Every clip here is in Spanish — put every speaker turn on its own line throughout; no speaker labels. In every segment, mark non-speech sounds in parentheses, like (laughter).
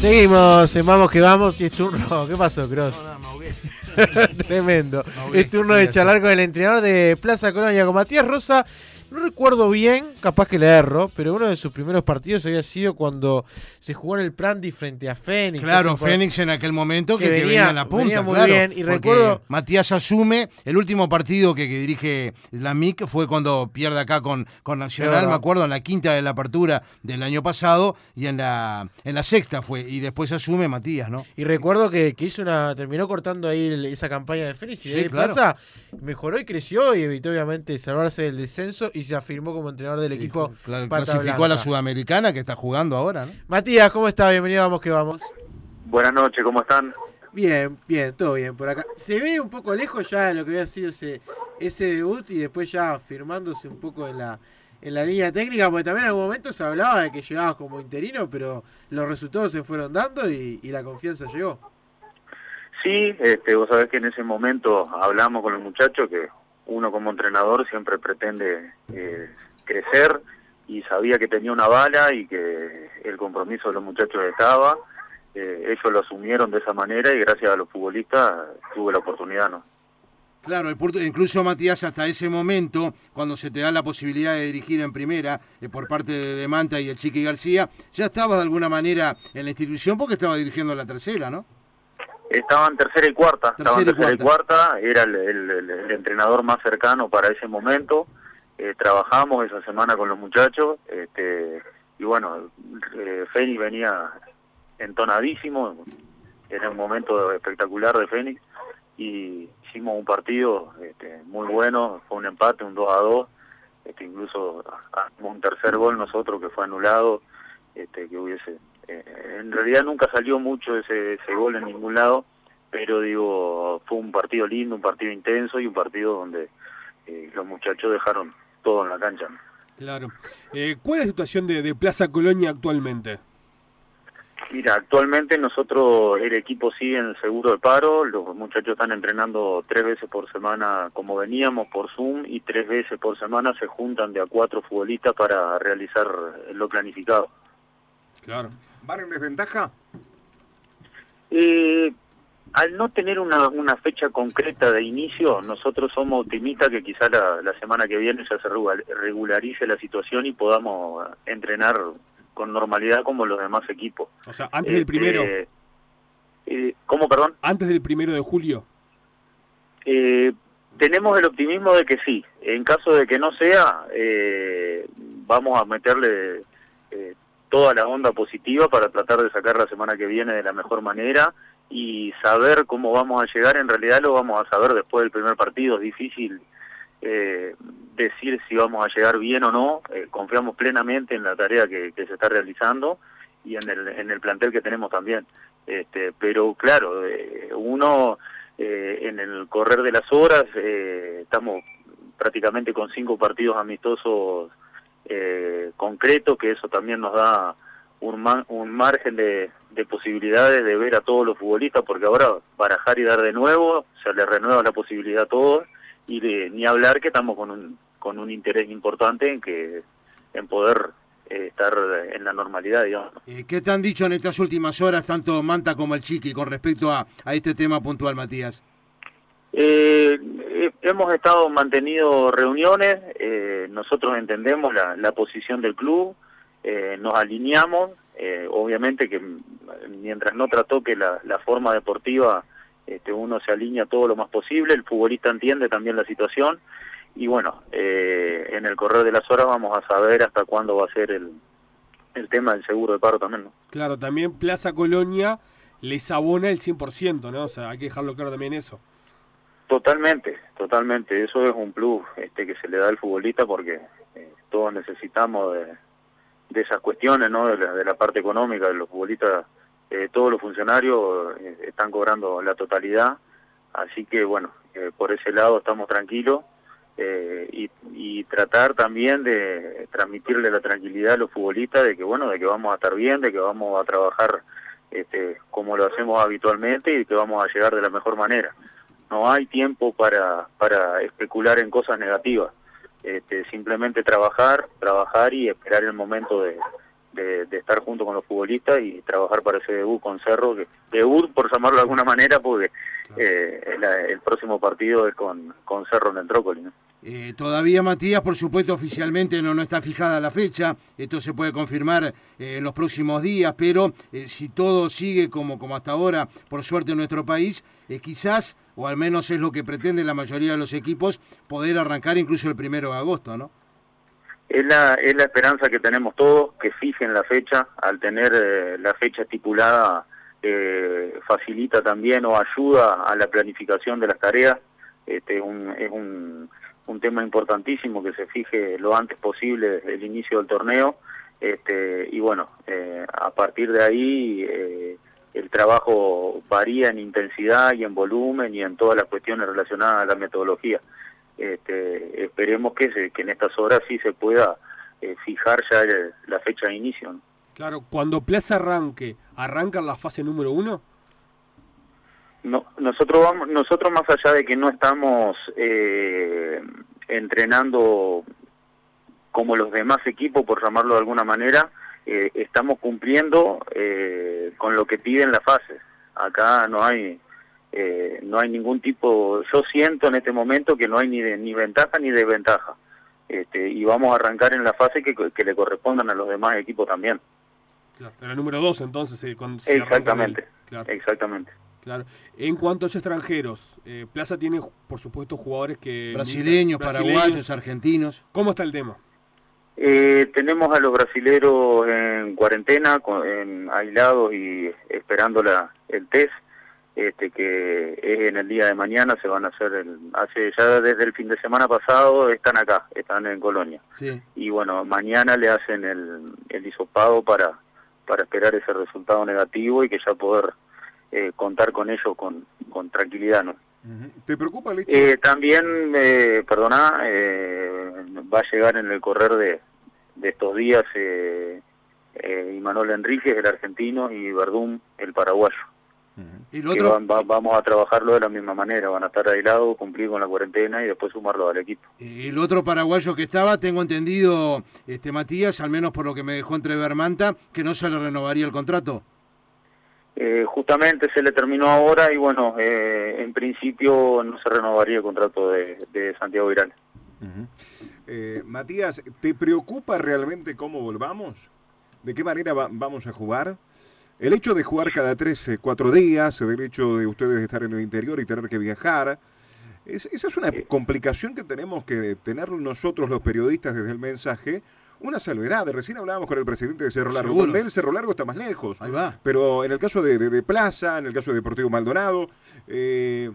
Seguimos en Vamos que Vamos y es turno. (laughs) ¿Qué pasó, Cross?
No, no. (laughs)
Tremendo. Es turno de charlar con el entrenador de Plaza Colonia, con Matías Rosa. No recuerdo bien, capaz que le erro, pero uno de sus primeros partidos había sido cuando se jugó en el Prandi frente a Fénix.
Claro, Fénix en aquel momento que,
que venía-
venía en la punta,
venía muy
claro,
bien, y recuerdo-
Matías asume, el último partido que, que dirige la MIC fue cuando pierde acá con, con Nacional, me acuerdo, en la quinta de la apertura del año pasado y en la, en la sexta fue, y después asume Matías, ¿no?
Y recuerdo que, que hizo una. terminó cortando ahí el- esa campaña de Fénix y de
Sí,
ahí
claro.
Plaza mejoró y creció y evitó obviamente salvarse del descenso y se afirmó como entrenador del equipo.
Claro,
Pata
clasificó a la. Sudamericana que está jugando ahora, ¿no?
Matías, ¿cómo está? Bienvenido, vamos que vamos.
Buenas noches, ¿cómo están?
Bien, bien, todo bien por acá. Se ve un poco lejos ya de lo que había sido ese, ese debut y después ya firmándose un poco en la, en la línea técnica, porque también en algún momento se hablaba de que llegabas como interino, pero los resultados se fueron dando y, y la confianza llegó.
Sí, este, vos sabés que en ese momento hablamos con el muchacho que uno como entrenador siempre pretende eh, crecer y sabía que tenía una bala y que el compromiso de los muchachos estaba. Eh, ellos lo asumieron de esa manera y gracias a los futbolistas tuve la oportunidad, ¿no?
Claro, incluso Matías hasta ese momento, cuando se te da la posibilidad de dirigir en primera eh, por parte de, de Manta y el Chiqui García, ya estaba de alguna manera en la institución porque estaba dirigiendo la tercera, ¿no?
Estaban tercera y cuarta, estaban
Tercera y
tercera y cuarta, era el, el- el- el entrenador más cercano para ese momento. Eh, trabajamos esa semana con los muchachos, este, y bueno, eh, Fénix venía entonadísimo, era un momento espectacular de Fénix, y hicimos un partido este, muy bueno, fue un empate, un 2 a 2, este, incluso un tercer gol nosotros que fue anulado, este, que hubiese en realidad nunca salió mucho ese, ese gol en ningún lado, pero digo, fue un partido lindo, un partido intenso y un partido donde eh, los muchachos dejaron todo en la cancha.
Claro. Eh, ¿Cuál es la situación de, de Plaza Colonia actualmente?
Mira, actualmente nosotros, el equipo sigue en seguro de paro, los muchachos están entrenando tres veces por semana como veníamos por Zoom y tres veces por semana se juntan de a cuatro futbolistas para realizar lo planificado.
Claro.
¿Van en desventaja?
Eh, al no tener una, una fecha concreta de inicio, nosotros somos optimistas que quizá la, la semana que viene ya se regu- regularice la situación y podamos entrenar con normalidad como los demás equipos.
O sea, antes del
Este,
primero,
eh, ¿Cómo, perdón?
antes del primero de julio.
Eh, tenemos el optimismo de que sí. En caso de que no sea, eh, vamos a meterle eh, toda la onda positiva para tratar de sacar la semana que viene de la mejor manera y saber cómo vamos a llegar. En realidad lo vamos a saber después del primer partido. Es difícil eh, decir si vamos a llegar bien o no. Eh, confiamos plenamente en la tarea que, que se está realizando y en el, en el plantel que tenemos también. Este, pero claro, eh, uno eh, en el correr de las horas eh, estamos prácticamente con cinco partidos amistosos eh, concretos, que eso también nos da un, un margen de, de posibilidades de ver a todos los futbolistas, porque ahora barajar y dar de nuevo, se le renueva la posibilidad a todos, y de, ni hablar que estamos con un, con un interés importante en que en poder eh, estar en la normalidad, digamos.
Eh, ¿Qué te han dicho en estas últimas horas tanto Manta como el Chiqui con respecto a, a este tema puntual, Matías?
Eh, hemos estado mantenido reuniones, eh, nosotros entendemos la, posición del club, eh, nos alineamos, eh, obviamente que mientras no trató que la, la forma deportiva este, uno se alinea todo lo más posible, el futbolista entiende también la situación y bueno, eh, en el correr de las horas vamos a saber hasta cuándo va a ser el, el tema del seguro de paro también. ¿no?
Claro, también Plaza Colonia les abona el 100%, ¿no? O sea, hay que dejarlo claro también eso.
Totalmente, totalmente. Eso es un plus este, que se le da al futbolista porque eh, todos necesitamos de, esas cuestiones, ¿no? De la, de la parte económica de los futbolistas. eh, todos los funcionarios eh, están cobrando la totalidad, así que bueno, por ese lado estamos tranquilos y, y tratar también de transmitirle la tranquilidad a los futbolistas de que bueno, de que vamos a estar bien, de que vamos a trabajar este, como lo hacemos habitualmente y que vamos a llegar de la mejor manera no hay tiempo para, para especular en cosas negativas. Este, simplemente trabajar, trabajar y esperar el momento de, de, estar junto con los futbolistas y trabajar para ese debut con Cerro, que debut por llamarlo de alguna manera, porque eh, el, próximo partido es con, con Cerro en el Trócoli.
Eh, todavía Matías, por supuesto, oficialmente no, no está fijada la fecha, esto se puede confirmar eh, en los próximos días, pero si todo sigue como, como hasta ahora, por suerte en nuestro país, quizás, o al menos es lo que pretende la mayoría de los equipos, poder arrancar incluso el primero de agosto, ¿no?
Es la, es la esperanza que tenemos todos, que fijen la fecha, al tener eh, la fecha estipulada eh, facilita también o ayuda a la planificación de las tareas. Este, un, es un, un tema importantísimo que se fije lo antes posible el inicio del torneo. Este, y bueno, eh, a partir de ahí eh, el trabajo varía en intensidad y en volumen y en todas las cuestiones relacionadas a la metodología. Este, esperemos que, que en estas horas sí se pueda eh, fijar ya la fecha de inicio.
Claro, cuando Plaza arranque, ¿arranca la fase número uno?
No, nosotros vamos, nosotros más allá de que no estamos eh, entrenando como los demás equipos, por llamarlo de alguna manera, eh, estamos cumpliendo con lo que piden la fase. Acá no hay eh, no hay ningún tipo, yo siento en este momento que no hay ni, ni ventaja ni desventaja. Este, y vamos a arrancar en la fase que, le correspondan a los demás equipos también.
Claro, en el número 2 entonces.
exactamente, exactamente.
Claro. En cuanto a los extranjeros, eh, Plaza tiene, por supuesto, jugadores que...
Brasileños, paraguayos, argentinos.
¿Cómo está el tema?
Eh, tenemos a los brasileros en cuarentena, en, aislados y esperando la, el test este, que es en el día de mañana, se van a hacer, el, hace ya desde el fin de semana pasado están acá, están en Colonia. Y bueno, mañana le hacen el, el hisopado para, para esperar ese resultado negativo y que ya poder eh, contar con ellos con, con tranquilidad, ¿no?
¿Te preocupa el hecho?
Eh, también, eh, perdona, eh, va a llegar en el correr de, de estos días eh, eh, Imanol Enríquez, el argentino, y Verdún, el paraguayo. ¿Y otro? vamos a trabajarlo de la misma manera, van a estar aislados, cumplir con la cuarentena y después sumarlo al equipo.
El otro paraguayo que estaba, tengo entendido, este Matías, al menos por lo que me dejó entrever Manta, que no se le renovaría el contrato.
Eh, justamente se le terminó ahora y bueno, eh, en principio no se renovaría el contrato de, Santiago Viral.
Eh, Matías, ¿te preocupa realmente cómo volvamos? ¿De qué manera vamos a jugar? El hecho de jugar cada tres, eh, cuatro días, el hecho de ustedes estar en el interior y tener que viajar, esa es una complicación que tenemos que tener nosotros los periodistas desde el mensaje. Una salvedad, recién hablábamos con el presidente de Cerro Largo. Con él Cerro Largo está más lejos.
Ahí va.
Pero en el caso de, Plaza, en el caso de Deportivo Maldonado, eh,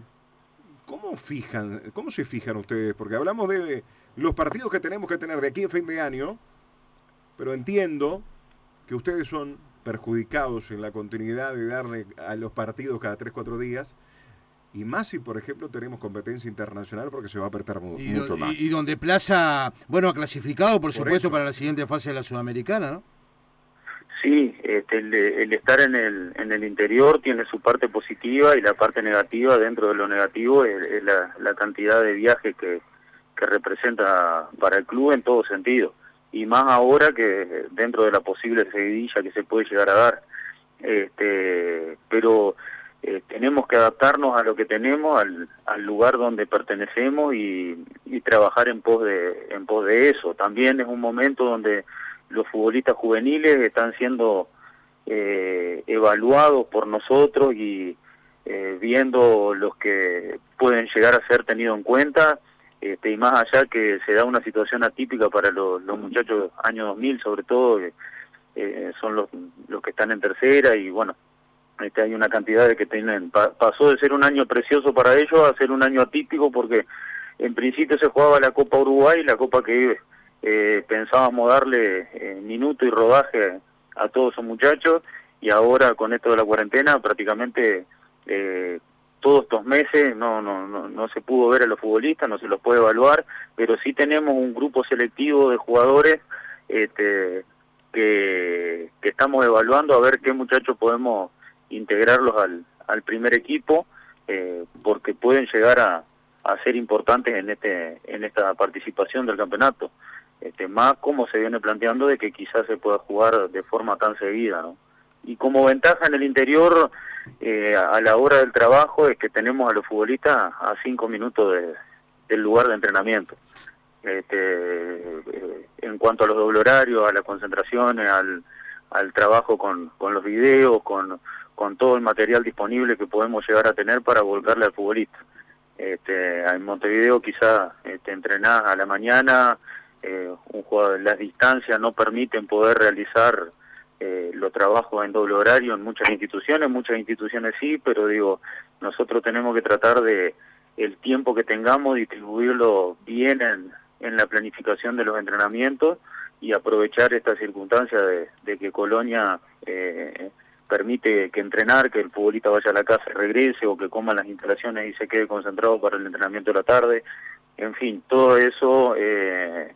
¿cómo fijan, cómo se fijan ustedes? Porque hablamos de los partidos que tenemos que tener de aquí a fin de año, pero entiendo que ustedes son perjudicados en la continuidad de darle a los partidos cada 3-4 días. Y más si, por ejemplo, tenemos competencia internacional porque se va a apretar mucho más.
Y, donde Plaza, bueno, ha clasificado, por, supuesto, para la siguiente fase de la Sudamericana, ¿no?
Sí, este, el, estar en el, en el interior tiene su parte positiva y la parte negativa, dentro de lo negativo, es, la, la, cantidad de viajes que, que representa para el club en todo sentido y más ahora que dentro de la posible seguidilla que se puede llegar a dar. Este, pero eh, tenemos que adaptarnos a lo que tenemos, al, al lugar donde pertenecemos y, y, trabajar en pos de en pos de eso. También es un momento donde los futbolistas juveniles están siendo eh, evaluados por nosotros y eh, viendo los que pueden llegar a ser tenidos en cuenta este, y más allá que se da una situación atípica para los, muchachos año 2000 sobre todo, eh, son los, los que están en tercera y bueno, este, hay una cantidad de que tienen, pasó de ser un año precioso para ellos a ser un año atípico porque en principio se jugaba la Copa Uruguay, la Copa que eh, pensábamos darle eh, minuto y rodaje a todos esos muchachos y ahora con esto de la cuarentena prácticamente eh, todos estos meses no, no, no, no se pudo ver a los futbolistas, no se los puede evaluar, pero sí tenemos un grupo selectivo de jugadores este, que, que estamos evaluando a ver qué muchachos podemos integrarlos al, al primer equipo, eh, porque pueden llegar a, a ser importantes en este en esta participación del campeonato. Este, más como se viene planteando de que quizás se pueda jugar de forma tan seguida, ¿no? Y como ventaja en el interior, eh, a la hora del trabajo, es que tenemos a los futbolistas a cinco minutos de, del lugar de entrenamiento. Este, eh, en cuanto a los doble horarios, a las concentraciones, al, al trabajo con, con los videos, con, con todo el material disponible que podemos llegar a tener para volcarle al futbolista. Este, en Montevideo quizá este, entrenar a la mañana, eh, un juego, las distancias no permiten poder realizar eh, los trabajos en doble horario en muchas instituciones, muchas instituciones sí, pero digo, nosotros tenemos que tratar de el tiempo que tengamos distribuirlo bien en, en la planificación de los entrenamientos y aprovechar esta circunstancia de, de que Colonia eh, permite que entrenar, que el futbolista vaya a la casa y regrese o que coma las instalaciones y se quede concentrado para el entrenamiento de la tarde. En fin, todo eso eh,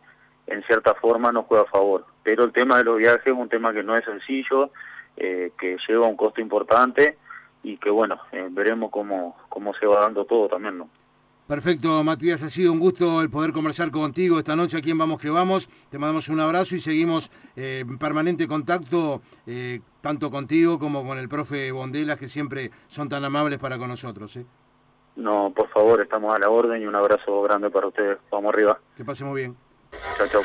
en cierta forma nos juega a favor. Pero el tema de los viajes es un tema que no es sencillo, eh, que lleva un costo importante y que bueno, eh, veremos cómo, cómo se va dando todo también, ¿no?
Perfecto, Matías, ha sido un gusto el poder conversar contigo esta noche aquí en Vamos que Vamos. Te mandamos un abrazo y seguimos eh, en permanente contacto, eh, tanto contigo como con el profe Bondelas, que siempre son tan amables para con nosotros. ¿eh?
No, por favor, estamos a la orden y un abrazo grande para ustedes. Vamos arriba.
Que pasemos bien.
Chao, chao.